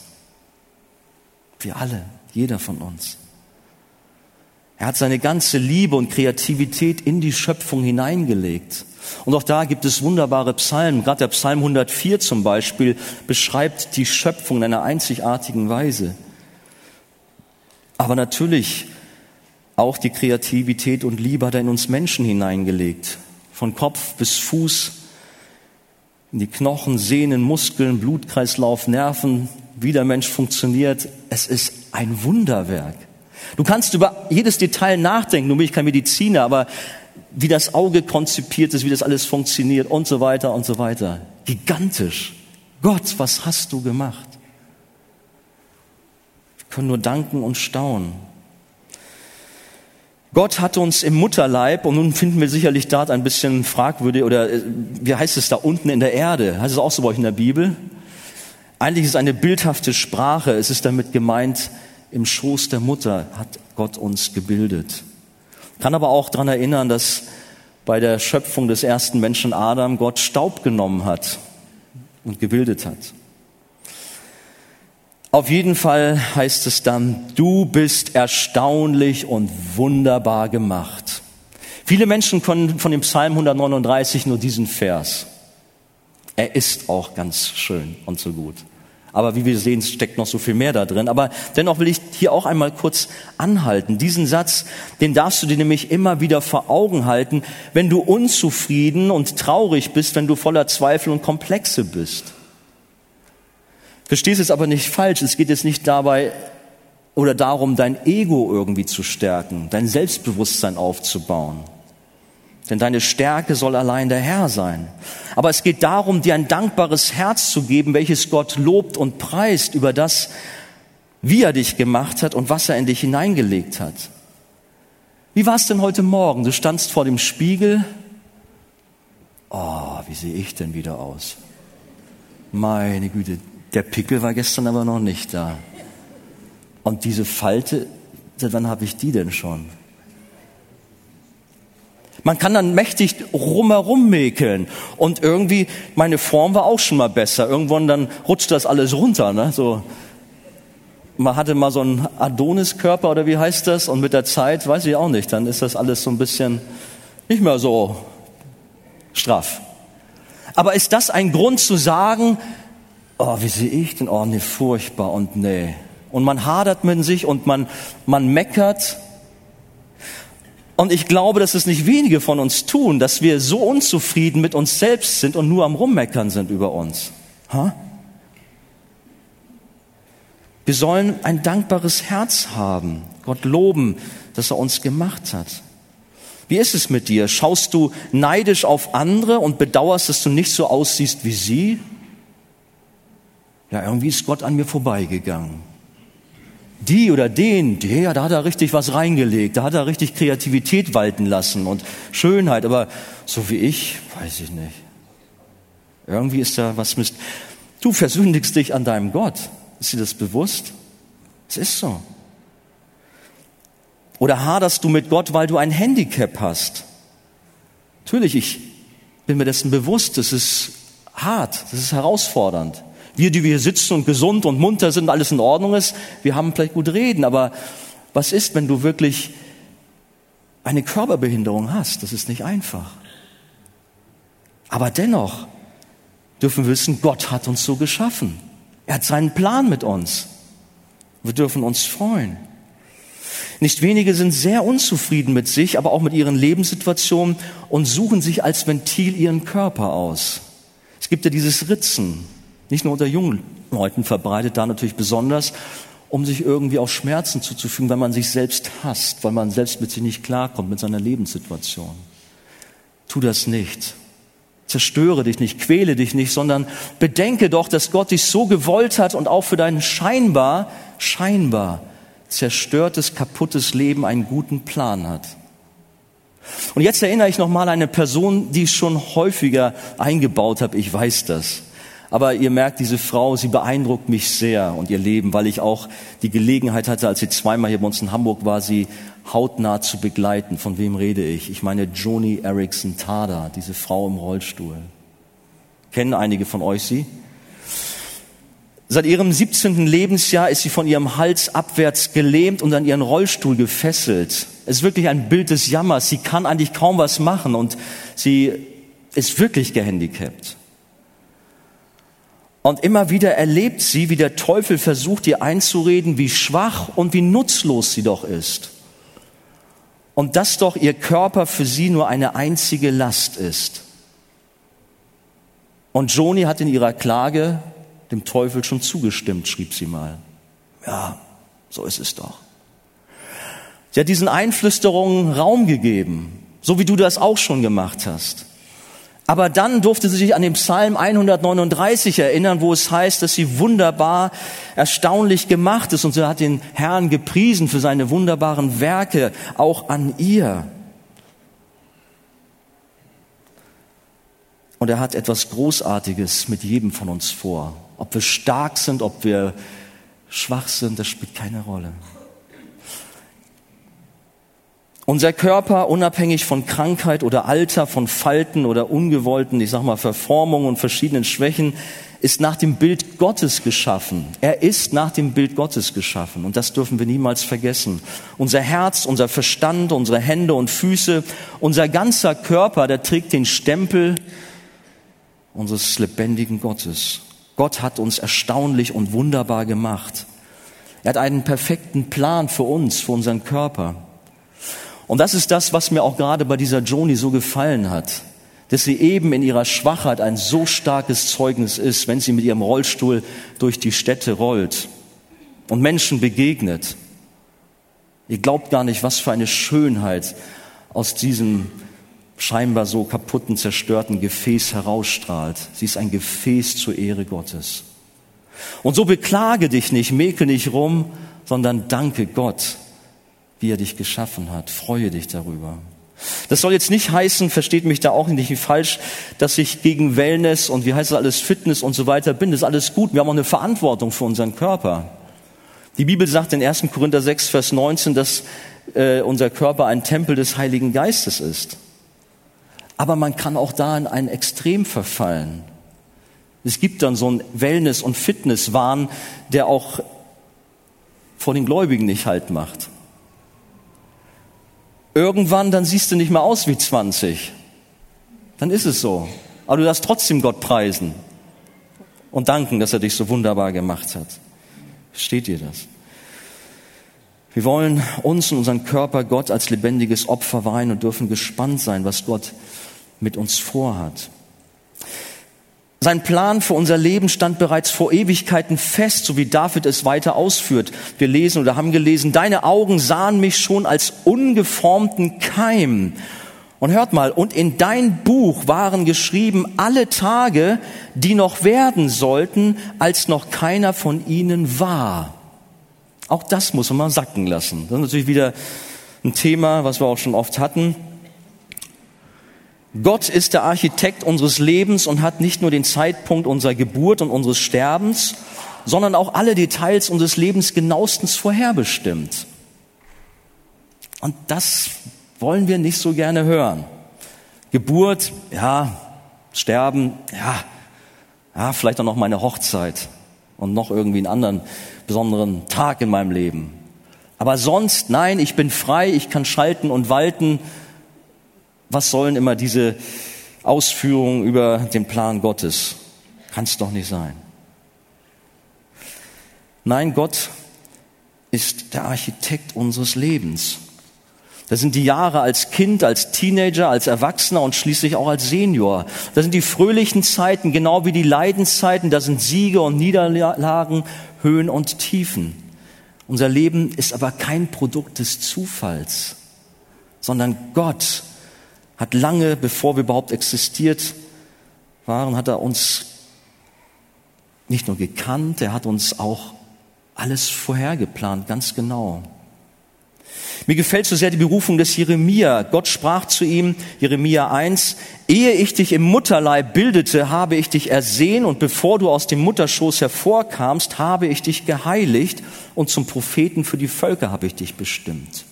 Wir alle, jeder von uns. Er hat seine ganze Liebe und Kreativität in die Schöpfung hineingelegt. Und auch da gibt es wunderbare Psalmen. Gerade der Psalm 104 zum Beispiel beschreibt die Schöpfung in einer einzigartigen Weise. Aber natürlich auch die Kreativität und Liebe hat er in uns Menschen hineingelegt. Von Kopf bis Fuß, in die Knochen, Sehnen, Muskeln, Blutkreislauf, Nerven, wie der Mensch funktioniert. Es ist ein Wunderwerk. Du kannst über jedes Detail nachdenken, nun bin ich kein Mediziner, aber wie das Auge konzipiert ist, wie das alles funktioniert und so weiter und so weiter. Gigantisch. Gott, was hast du gemacht? Können nur danken und staunen. Gott hat uns im Mutterleib, und nun finden wir sicherlich dort ein bisschen fragwürdig, oder äh, wie heißt es da unten in der Erde? Heißt es auch so bei euch in der Bibel? Eigentlich ist es eine bildhafte Sprache. Es ist damit gemeint, im Schoß der Mutter hat Gott uns gebildet. Kann aber auch daran erinnern, dass bei der Schöpfung des ersten Menschen Adam Gott Staub genommen hat und gebildet hat. Auf jeden Fall heißt es dann, du bist erstaunlich und wunderbar gemacht. Viele Menschen können von dem Psalm 139 nur diesen Vers. Er ist auch ganz schön und so gut. Aber wie wir sehen, steckt noch so viel mehr da drin. Aber dennoch will ich hier auch einmal kurz anhalten. Diesen Satz, den darfst du dir nämlich immer wieder vor Augen halten, wenn du unzufrieden und traurig bist, wenn du voller Zweifel und Komplexe bist. Verstehst es aber nicht falsch. Es geht jetzt nicht dabei oder darum, dein Ego irgendwie zu stärken, dein Selbstbewusstsein aufzubauen. Denn deine Stärke soll allein der Herr sein. Aber es geht darum, dir ein dankbares Herz zu geben, welches Gott lobt und preist über das, wie er dich gemacht hat und was er in dich hineingelegt hat. Wie war es denn heute Morgen? Du standst vor dem Spiegel. Oh, wie sehe ich denn wieder aus? Meine Güte, der Pickel war gestern aber noch nicht da. Und diese Falte, seit wann habe ich die denn schon? Man kann dann mächtig rumherum mäkeln. Und irgendwie, meine Form war auch schon mal besser. Irgendwann dann rutscht das alles runter. Ne? So, man hatte mal so einen Adoniskörper oder wie heißt das? Und mit der Zeit, weiß ich auch nicht, dann ist das alles so ein bisschen nicht mehr so straff. Aber ist das ein Grund zu sagen, oh, wie sehe ich denn? Oh, nee, furchtbar und nee. Und man hadert mit sich und man, man meckert und ich glaube, dass es nicht wenige von uns tun, dass wir so unzufrieden mit uns selbst sind und nur am Rummeckern sind über uns. Ha? Wir sollen ein dankbares Herz haben, Gott loben, dass er uns gemacht hat. Wie ist es mit dir? Schaust du neidisch auf andere und bedauerst, dass du nicht so aussiehst wie sie? Ja, irgendwie ist Gott an mir vorbeigegangen die oder den, der, da hat er richtig was reingelegt, da hat er richtig Kreativität walten lassen und Schönheit, aber so wie ich, weiß ich nicht. Irgendwie ist da was Mist. Du versündigst dich an deinem Gott. Ist dir das bewusst? Es ist so. Oder haderst du mit Gott, weil du ein Handicap hast? Natürlich, ich bin mir dessen bewusst, das ist hart, das ist herausfordernd. Wir, die wir hier sitzen und gesund und munter sind, alles in Ordnung ist, wir haben vielleicht gut reden, aber was ist, wenn du wirklich eine Körperbehinderung hast? Das ist nicht einfach. Aber dennoch dürfen wir wissen, Gott hat uns so geschaffen. Er hat seinen Plan mit uns. Wir dürfen uns freuen. Nicht wenige sind sehr unzufrieden mit sich, aber auch mit ihren Lebenssituationen und suchen sich als Ventil ihren Körper aus. Es gibt ja dieses Ritzen, nicht nur unter jungen Leuten verbreitet, da natürlich besonders, um sich irgendwie auch Schmerzen zuzufügen, weil man sich selbst hasst, weil man selbst mit sich nicht klarkommt, mit seiner Lebenssituation. Tu das nicht. Zerstöre dich nicht, quäle dich nicht, sondern bedenke doch, dass Gott dich so gewollt hat und auch für dein scheinbar, scheinbar zerstörtes, kaputtes Leben einen guten Plan hat. Und jetzt erinnere ich nochmal an eine Person, die ich schon häufiger eingebaut habe. Ich weiß das. Aber ihr merkt, diese Frau, sie beeindruckt mich sehr und ihr Leben, weil ich auch die Gelegenheit hatte, als sie zweimal hier bei uns in Hamburg war, sie hautnah zu begleiten. Von wem rede ich? Ich meine Joni Erickson Tada, diese Frau im Rollstuhl. Kennen einige von euch sie? Seit ihrem 17. Lebensjahr ist sie von ihrem Hals abwärts gelähmt und an ihren Rollstuhl gefesselt. Es ist wirklich ein Bild des Jammers. Sie kann eigentlich kaum was machen und sie ist wirklich gehandicapt. Und immer wieder erlebt sie, wie der Teufel versucht, ihr einzureden, wie schwach und wie nutzlos sie doch ist. Und dass doch ihr Körper für sie nur eine einzige Last ist. Und Joni hat in ihrer Klage dem Teufel schon zugestimmt, schrieb sie mal. Ja, so ist es doch. Sie hat diesen Einflüsterungen Raum gegeben, so wie du das auch schon gemacht hast. Aber dann durfte sie sich an den Psalm 139 erinnern, wo es heißt, dass sie wunderbar, erstaunlich gemacht ist. Und sie hat den Herrn gepriesen für seine wunderbaren Werke, auch an ihr. Und er hat etwas Großartiges mit jedem von uns vor. Ob wir stark sind, ob wir schwach sind, das spielt keine Rolle. Unser Körper, unabhängig von Krankheit oder Alter, von Falten oder ungewollten, ich sag mal, Verformungen und verschiedenen Schwächen, ist nach dem Bild Gottes geschaffen. Er ist nach dem Bild Gottes geschaffen. Und das dürfen wir niemals vergessen. Unser Herz, unser Verstand, unsere Hände und Füße, unser ganzer Körper, der trägt den Stempel unseres lebendigen Gottes. Gott hat uns erstaunlich und wunderbar gemacht. Er hat einen perfekten Plan für uns, für unseren Körper. Und das ist das, was mir auch gerade bei dieser Joni so gefallen hat, dass sie eben in ihrer Schwachheit ein so starkes Zeugnis ist, wenn sie mit ihrem Rollstuhl durch die Städte rollt und Menschen begegnet. Ihr glaubt gar nicht, was für eine Schönheit aus diesem scheinbar so kaputten, zerstörten Gefäß herausstrahlt. Sie ist ein Gefäß zur Ehre Gottes. Und so beklage dich nicht, mäkel nicht rum, sondern danke Gott, wie er dich geschaffen hat. Freue dich darüber. Das soll jetzt nicht heißen, versteht mich da auch nicht falsch, dass ich gegen Wellness und wie heißt es alles, Fitness und so weiter bin. Das ist alles gut. Wir haben auch eine Verantwortung für unseren Körper. Die Bibel sagt in 1. Korinther 6, Vers 19, dass äh, unser Körper ein Tempel des Heiligen Geistes ist. Aber man kann auch da in ein Extrem verfallen. Es gibt dann so einen Wellness- und Fitnesswahn, der auch vor den Gläubigen nicht halt macht. Irgendwann, dann siehst du nicht mehr aus wie 20. Dann ist es so. Aber du darfst trotzdem Gott preisen und danken, dass er dich so wunderbar gemacht hat. Steht dir das? Wir wollen uns und unseren Körper Gott als lebendiges Opfer weihen und dürfen gespannt sein, was Gott mit uns vorhat. Sein Plan für unser Leben stand bereits vor Ewigkeiten fest, so wie David es weiter ausführt. Wir lesen oder haben gelesen, deine Augen sahen mich schon als ungeformten Keim. Und hört mal, und in dein Buch waren geschrieben alle Tage, die noch werden sollten, als noch keiner von ihnen war. Auch das muss man mal sacken lassen. Das ist natürlich wieder ein Thema, was wir auch schon oft hatten. Gott ist der Architekt unseres Lebens und hat nicht nur den Zeitpunkt unserer Geburt und unseres Sterbens, sondern auch alle Details unseres Lebens genauestens vorherbestimmt. Und das wollen wir nicht so gerne hören. Geburt, ja, Sterben, ja, ja, vielleicht auch noch meine Hochzeit und noch irgendwie einen anderen besonderen Tag in meinem Leben. Aber sonst, nein, ich bin frei, ich kann schalten und walten was sollen immer diese Ausführungen über den Plan Gottes? Kann es doch nicht sein. Nein, Gott ist der Architekt unseres Lebens. Das sind die Jahre als Kind, als Teenager, als Erwachsener und schließlich auch als Senior. Das sind die fröhlichen Zeiten, genau wie die Leidenszeiten. Das sind Siege und Niederlagen, Höhen und Tiefen. Unser Leben ist aber kein Produkt des Zufalls, sondern Gott hat lange, bevor wir überhaupt existiert waren, hat er uns nicht nur gekannt, er hat uns auch alles vorhergeplant, ganz genau. Mir gefällt so sehr die Berufung des Jeremia. Gott sprach zu ihm, Jeremia 1, ehe ich dich im Mutterleib bildete, habe ich dich ersehen und bevor du aus dem Mutterschoß hervorkamst, habe ich dich geheiligt und zum Propheten für die Völker habe ich dich bestimmt.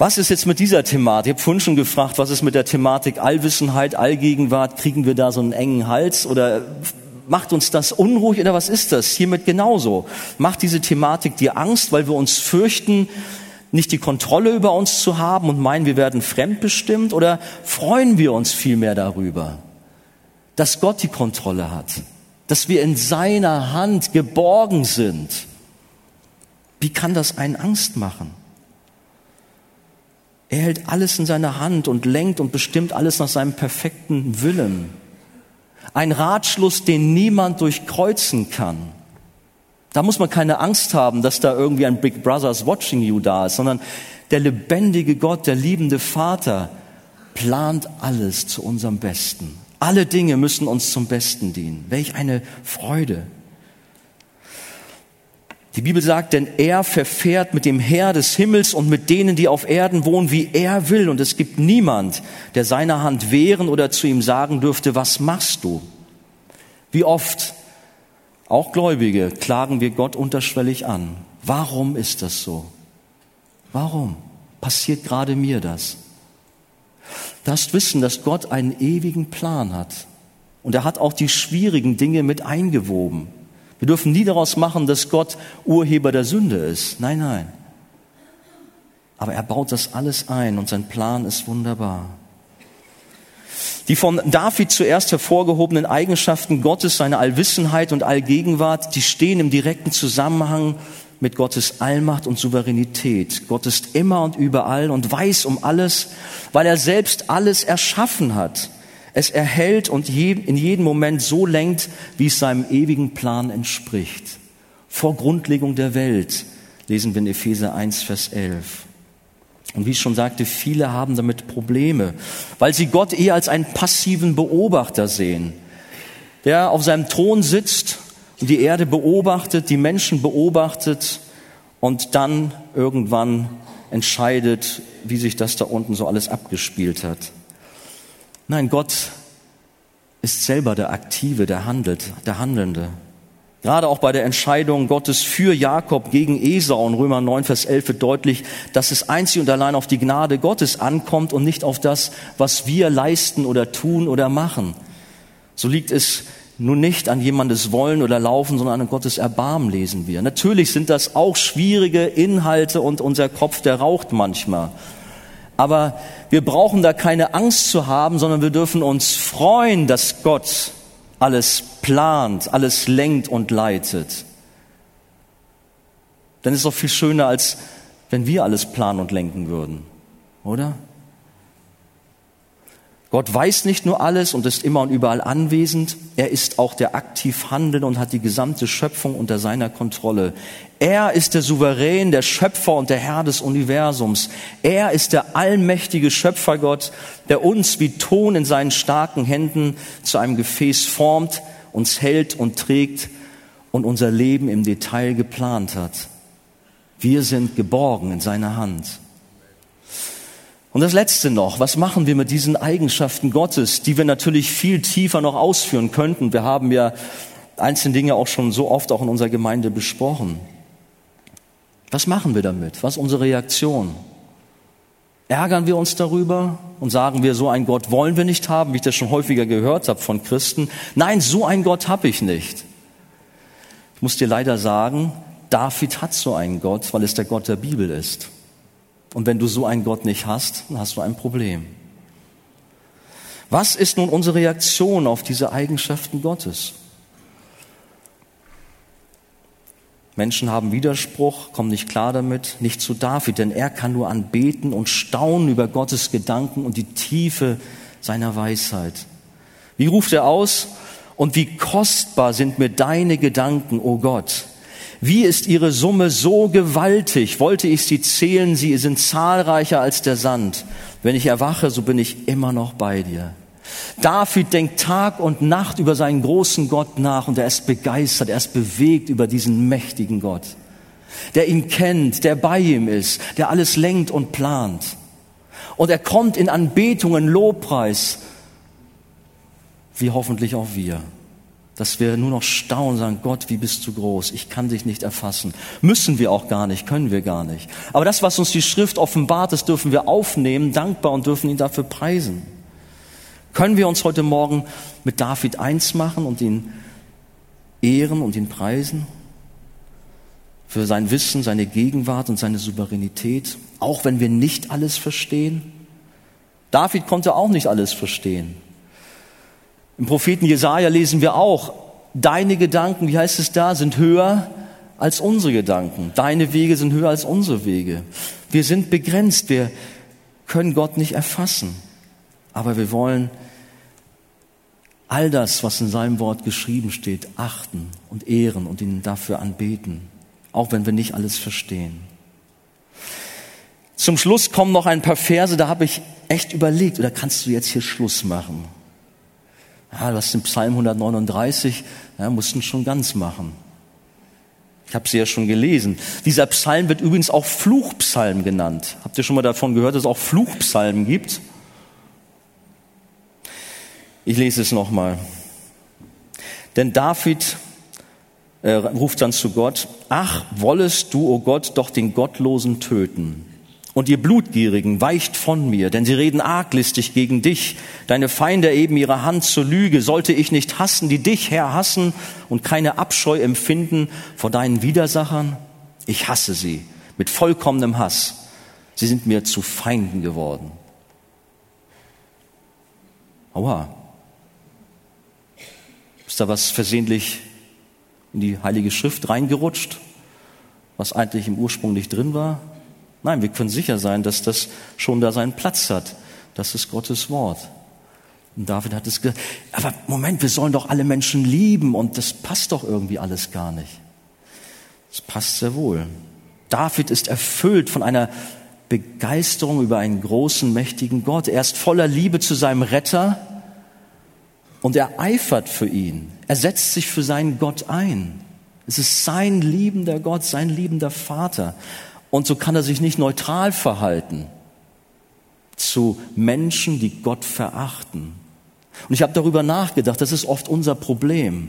Was ist jetzt mit dieser Thematik? Ich habe vorhin schon gefragt, was ist mit der Thematik Allwissenheit, Allgegenwart? Kriegen wir da so einen engen Hals oder Macht uns das unruhig oder was ist das? Hiermit genauso. Macht diese Thematik dir Angst, weil wir uns fürchten, nicht die Kontrolle über uns zu haben und meinen, wir werden fremdbestimmt? Oder freuen wir uns vielmehr darüber, dass Gott die Kontrolle hat, dass wir in seiner Hand geborgen sind? Wie kann das einen Angst machen? Er hält alles in seiner Hand und lenkt und bestimmt alles nach seinem perfekten Willen. Ein Ratschluss, den niemand durchkreuzen kann. Da muss man keine Angst haben, dass da irgendwie ein Big Brother's Watching You da ist, sondern der lebendige Gott, der liebende Vater plant alles zu unserem Besten. Alle Dinge müssen uns zum Besten dienen. Welch eine Freude. Die Bibel sagt, denn er verfährt mit dem Herr des Himmels und mit denen, die auf Erden wohnen, wie er will. Und es gibt niemand, der seiner Hand wehren oder zu ihm sagen dürfte, was machst du? Wie oft, auch Gläubige, klagen wir Gott unterschwellig an. Warum ist das so? Warum passiert gerade mir das? Du darfst wissen, dass Gott einen ewigen Plan hat. Und er hat auch die schwierigen Dinge mit eingewoben. Wir dürfen nie daraus machen, dass Gott Urheber der Sünde ist. Nein, nein. Aber er baut das alles ein und sein Plan ist wunderbar. Die von David zuerst hervorgehobenen Eigenschaften Gottes, seine Allwissenheit und Allgegenwart, die stehen im direkten Zusammenhang mit Gottes Allmacht und Souveränität. Gott ist immer und überall und weiß um alles, weil er selbst alles erschaffen hat es erhält und in jedem Moment so lenkt, wie es seinem ewigen Plan entspricht. Vor Grundlegung der Welt lesen wir in Epheser 1, Vers 11. Und wie ich schon sagte, viele haben damit Probleme, weil sie Gott eher als einen passiven Beobachter sehen, der auf seinem Thron sitzt und die Erde beobachtet, die Menschen beobachtet und dann irgendwann entscheidet, wie sich das da unten so alles abgespielt hat. Nein, Gott ist selber der Aktive, der handelt, der Handelnde. Gerade auch bei der Entscheidung Gottes für Jakob gegen Esau in Römer 9, Vers 11 wird deutlich, dass es einzig und allein auf die Gnade Gottes ankommt und nicht auf das, was wir leisten oder tun oder machen. So liegt es nun nicht an jemandes Wollen oder Laufen, sondern an Gottes Erbarmen lesen wir. Natürlich sind das auch schwierige Inhalte und unser Kopf, der raucht manchmal. Aber wir brauchen da keine Angst zu haben, sondern wir dürfen uns freuen, dass Gott alles plant, alles lenkt und leitet. Denn es ist doch viel schöner, als wenn wir alles planen und lenken würden, oder? Gott weiß nicht nur alles und ist immer und überall anwesend, er ist auch der aktiv Handelnde und hat die gesamte Schöpfung unter seiner Kontrolle. Er ist der Souverän, der Schöpfer und der Herr des Universums. Er ist der allmächtige Schöpfergott, der uns wie Ton in seinen starken Händen zu einem Gefäß formt, uns hält und trägt und unser Leben im Detail geplant hat. Wir sind geborgen in seiner Hand. Und das Letzte noch, was machen wir mit diesen Eigenschaften Gottes, die wir natürlich viel tiefer noch ausführen könnten? Wir haben ja einzelne Dinge auch schon so oft auch in unserer Gemeinde besprochen. Was machen wir damit? Was ist unsere Reaktion? Ärgern wir uns darüber und sagen wir, so einen Gott wollen wir nicht haben, wie ich das schon häufiger gehört habe von Christen? Nein, so einen Gott habe ich nicht. Ich muss dir leider sagen, David hat so einen Gott, weil es der Gott der Bibel ist. Und wenn du so einen Gott nicht hast, dann hast du ein Problem. Was ist nun unsere Reaktion auf diese Eigenschaften Gottes? Menschen haben Widerspruch, kommen nicht klar damit, nicht zu David, denn er kann nur anbeten und staunen über Gottes Gedanken und die Tiefe seiner Weisheit. Wie ruft er aus? Und wie kostbar sind mir deine Gedanken, o oh Gott. Wie ist ihre Summe so gewaltig? Wollte ich sie zählen, sie sind zahlreicher als der Sand. Wenn ich erwache, so bin ich immer noch bei dir. David denkt Tag und Nacht über seinen großen Gott nach und er ist begeistert, er ist bewegt über diesen mächtigen Gott, der ihn kennt, der bei ihm ist, der alles lenkt und plant. Und er kommt in Anbetungen, Lobpreis, wie hoffentlich auch wir, dass wir nur noch staunen, sagen, Gott, wie bist du groß, ich kann dich nicht erfassen. Müssen wir auch gar nicht, können wir gar nicht. Aber das, was uns die Schrift offenbart, das dürfen wir aufnehmen, dankbar und dürfen ihn dafür preisen. Können wir uns heute Morgen mit David eins machen und ihn ehren und ihn preisen? Für sein Wissen, seine Gegenwart und seine Souveränität, auch wenn wir nicht alles verstehen? David konnte auch nicht alles verstehen. Im Propheten Jesaja lesen wir auch, deine Gedanken, wie heißt es da, sind höher als unsere Gedanken. Deine Wege sind höher als unsere Wege. Wir sind begrenzt, wir können Gott nicht erfassen. Aber wir wollen all das, was in seinem Wort geschrieben steht, achten und ehren und ihn dafür anbeten, auch wenn wir nicht alles verstehen. Zum Schluss kommen noch ein paar Verse, da habe ich echt überlegt, oder kannst du jetzt hier Schluss machen? Ja, hast den Psalm 139, ja, mussten schon ganz machen. Ich habe sie ja schon gelesen. Dieser Psalm wird übrigens auch Fluchpsalm genannt. Habt ihr schon mal davon gehört, dass es auch Fluchpsalmen gibt? Ich lese es nochmal. Denn David äh, ruft dann zu Gott, ach, wollest du, o oh Gott, doch den Gottlosen töten. Und ihr Blutgierigen weicht von mir, denn sie reden arglistig gegen dich. Deine Feinde erheben ihre Hand zur Lüge. Sollte ich nicht hassen, die dich, Herr, hassen und keine Abscheu empfinden vor deinen Widersachern? Ich hasse sie mit vollkommenem Hass. Sie sind mir zu Feinden geworden. Aua. Ist da was versehentlich in die Heilige Schrift reingerutscht, was eigentlich im Ursprung nicht drin war? Nein, wir können sicher sein, dass das schon da seinen Platz hat. Das ist Gottes Wort. Und David hat es gesagt, aber Moment, wir sollen doch alle Menschen lieben und das passt doch irgendwie alles gar nicht. Das passt sehr wohl. David ist erfüllt von einer Begeisterung über einen großen, mächtigen Gott. Er ist voller Liebe zu seinem Retter und er eifert für ihn. Er setzt sich für seinen Gott ein. Es ist sein liebender Gott, sein liebender Vater. Und so kann er sich nicht neutral verhalten zu Menschen, die Gott verachten. Und ich habe darüber nachgedacht, das ist oft unser Problem.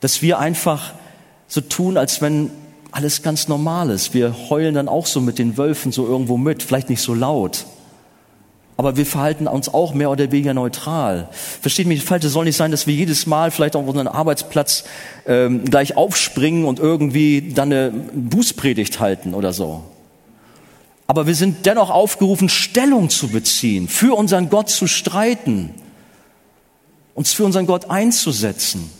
Dass wir einfach so tun, als wenn alles ganz normal ist. Wir heulen dann auch so mit den Wölfen so irgendwo mit, vielleicht nicht so laut aber wir verhalten uns auch mehr oder weniger neutral. Versteht mich falsch, es soll nicht sein, dass wir jedes Mal vielleicht auf unseren Arbeitsplatz ähm, gleich aufspringen und irgendwie dann eine Bußpredigt halten oder so. Aber wir sind dennoch aufgerufen, Stellung zu beziehen, für unseren Gott zu streiten, uns für unseren Gott einzusetzen.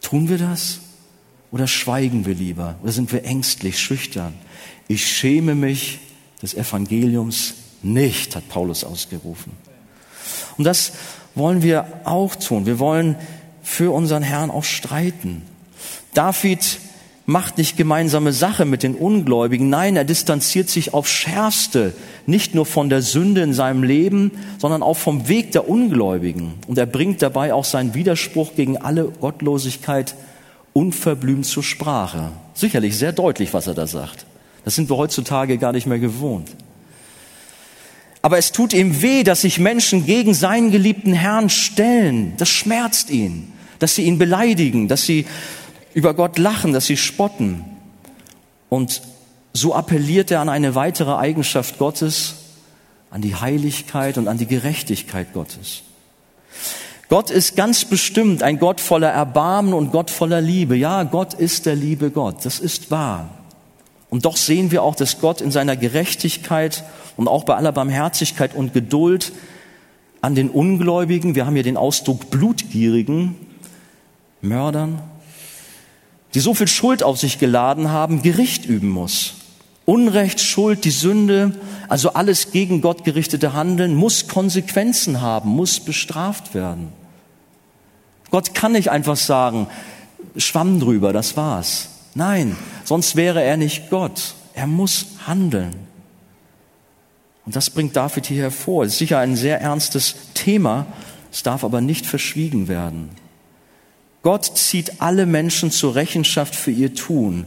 Tun wir das? Oder schweigen wir lieber? Oder sind wir ängstlich, schüchtern? Ich schäme mich des Evangeliums nicht, hat Paulus ausgerufen. Und das wollen wir auch tun. Wir wollen für unseren Herrn auch streiten. David macht nicht gemeinsame Sache mit den Ungläubigen. Nein, er distanziert sich aufs Schärfste, nicht nur von der Sünde in seinem Leben, sondern auch vom Weg der Ungläubigen. Und er bringt dabei auch seinen Widerspruch gegen alle Gottlosigkeit unverblümt zur Sprache. Sicherlich sehr deutlich, was er da sagt. Das sind wir heutzutage gar nicht mehr gewohnt. Aber es tut ihm weh, dass sich Menschen gegen seinen geliebten Herrn stellen. Das schmerzt ihn, dass sie ihn beleidigen, dass sie über Gott lachen, dass sie spotten. Und so appelliert er an eine weitere Eigenschaft Gottes, an die Heiligkeit und an die Gerechtigkeit Gottes. Gott ist ganz bestimmt ein Gott voller Erbarmen und Gott voller Liebe. Ja, Gott ist der liebe Gott. Das ist wahr. Und doch sehen wir auch, dass Gott in seiner Gerechtigkeit und auch bei aller Barmherzigkeit und Geduld an den Ungläubigen, wir haben hier den Ausdruck Blutgierigen, Mördern, die so viel Schuld auf sich geladen haben, Gericht üben muss. Unrecht, Schuld, die Sünde, also alles gegen Gott gerichtete Handeln muss Konsequenzen haben, muss bestraft werden. Gott kann nicht einfach sagen, Schwamm drüber, das war's. Nein, sonst wäre er nicht Gott. Er muss handeln. Und das bringt David hier hervor. Es ist sicher ein sehr ernstes Thema, es darf aber nicht verschwiegen werden. Gott zieht alle Menschen zur Rechenschaft für ihr Tun.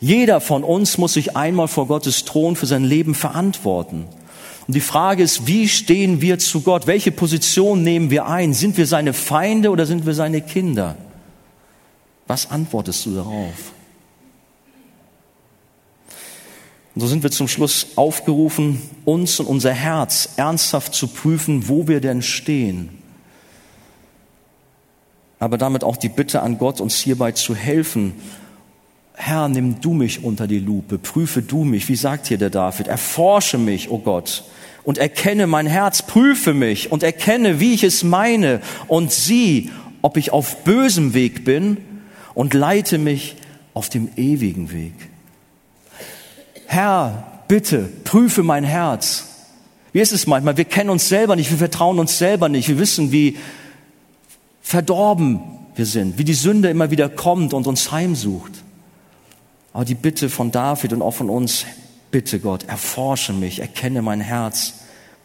Jeder von uns muss sich einmal vor Gottes Thron für sein Leben verantworten. Und die Frage ist, wie stehen wir zu Gott? Welche Position nehmen wir ein? Sind wir seine Feinde oder sind wir seine Kinder? Was antwortest du darauf? Und so sind wir zum Schluss aufgerufen, uns und unser Herz ernsthaft zu prüfen, wo wir denn stehen. Aber damit auch die Bitte an Gott, uns hierbei zu helfen, Herr, nimm du mich unter die Lupe, prüfe du mich, wie sagt hier der David, erforsche mich, o oh Gott, und erkenne mein Herz, prüfe mich und erkenne, wie ich es meine und sieh, ob ich auf bösem Weg bin und leite mich auf dem ewigen Weg. Herr, bitte, prüfe mein Herz. Wie ist es manchmal? Wir kennen uns selber nicht, wir vertrauen uns selber nicht, wir wissen, wie verdorben wir sind, wie die Sünde immer wieder kommt und uns heimsucht. Aber die Bitte von David und auch von uns, bitte Gott, erforsche mich, erkenne mein Herz,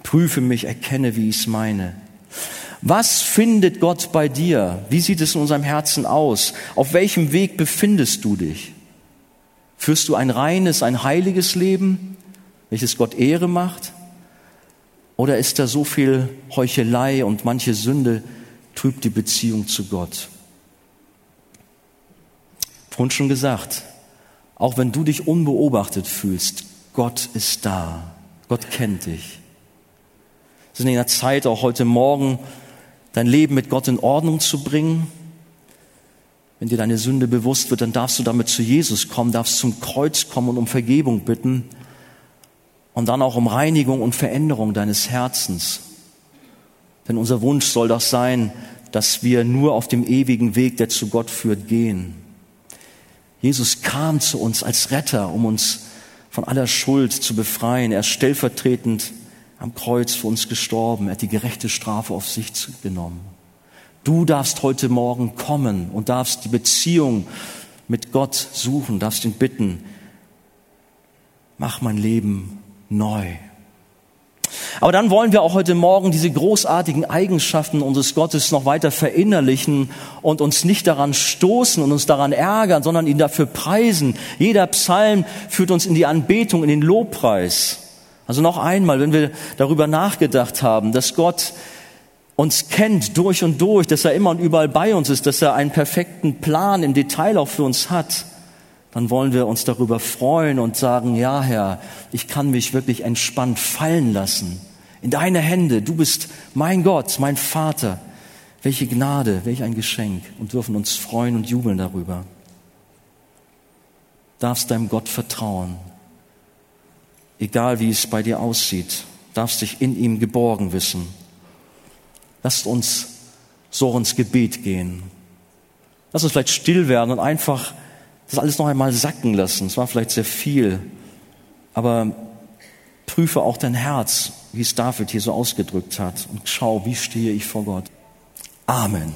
prüfe mich, erkenne, wie ich es meine. Was findet Gott bei dir? Wie sieht es in unserem Herzen aus? Auf welchem Weg befindest du dich? Führst du ein reines, ein heiliges Leben, welches Gott Ehre macht? Oder ist da so viel Heuchelei und manche Sünde trübt die Beziehung zu Gott? Vorhin schon gesagt, auch wenn du dich unbeobachtet fühlst, Gott ist da. Gott kennt dich. Es ist in der Zeit, auch heute Morgen, dein Leben mit Gott in Ordnung zu bringen. Wenn dir deine Sünde bewusst wird, dann darfst du damit zu Jesus kommen, darfst zum Kreuz kommen und um Vergebung bitten und dann auch um Reinigung und Veränderung deines Herzens. Denn unser Wunsch soll doch sein, dass wir nur auf dem ewigen Weg, der zu Gott führt, gehen. Jesus kam zu uns als Retter, um uns von aller Schuld zu befreien. Er ist stellvertretend am Kreuz für uns gestorben. Er hat die gerechte Strafe auf sich genommen. Du darfst heute Morgen kommen und darfst die Beziehung mit Gott suchen, darfst ihn bitten, mach mein Leben neu. Aber dann wollen wir auch heute Morgen diese großartigen Eigenschaften unseres Gottes noch weiter verinnerlichen und uns nicht daran stoßen und uns daran ärgern, sondern ihn dafür preisen. Jeder Psalm führt uns in die Anbetung, in den Lobpreis. Also noch einmal, wenn wir darüber nachgedacht haben, dass Gott uns kennt durch und durch, dass er immer und überall bei uns ist, dass er einen perfekten Plan im Detail auch für uns hat, dann wollen wir uns darüber freuen und sagen, ja Herr, ich kann mich wirklich entspannt fallen lassen in deine Hände. Du bist mein Gott, mein Vater. Welche Gnade, welch ein Geschenk und dürfen uns freuen und jubeln darüber. Darfst deinem Gott vertrauen, egal wie es bei dir aussieht, darfst dich in ihm geborgen wissen. Lasst uns so ins Gebet gehen. Lass uns vielleicht still werden und einfach das alles noch einmal sacken lassen. Es war vielleicht sehr viel, aber prüfe auch dein Herz, wie es David hier so ausgedrückt hat und schau, wie stehe ich vor Gott. Amen.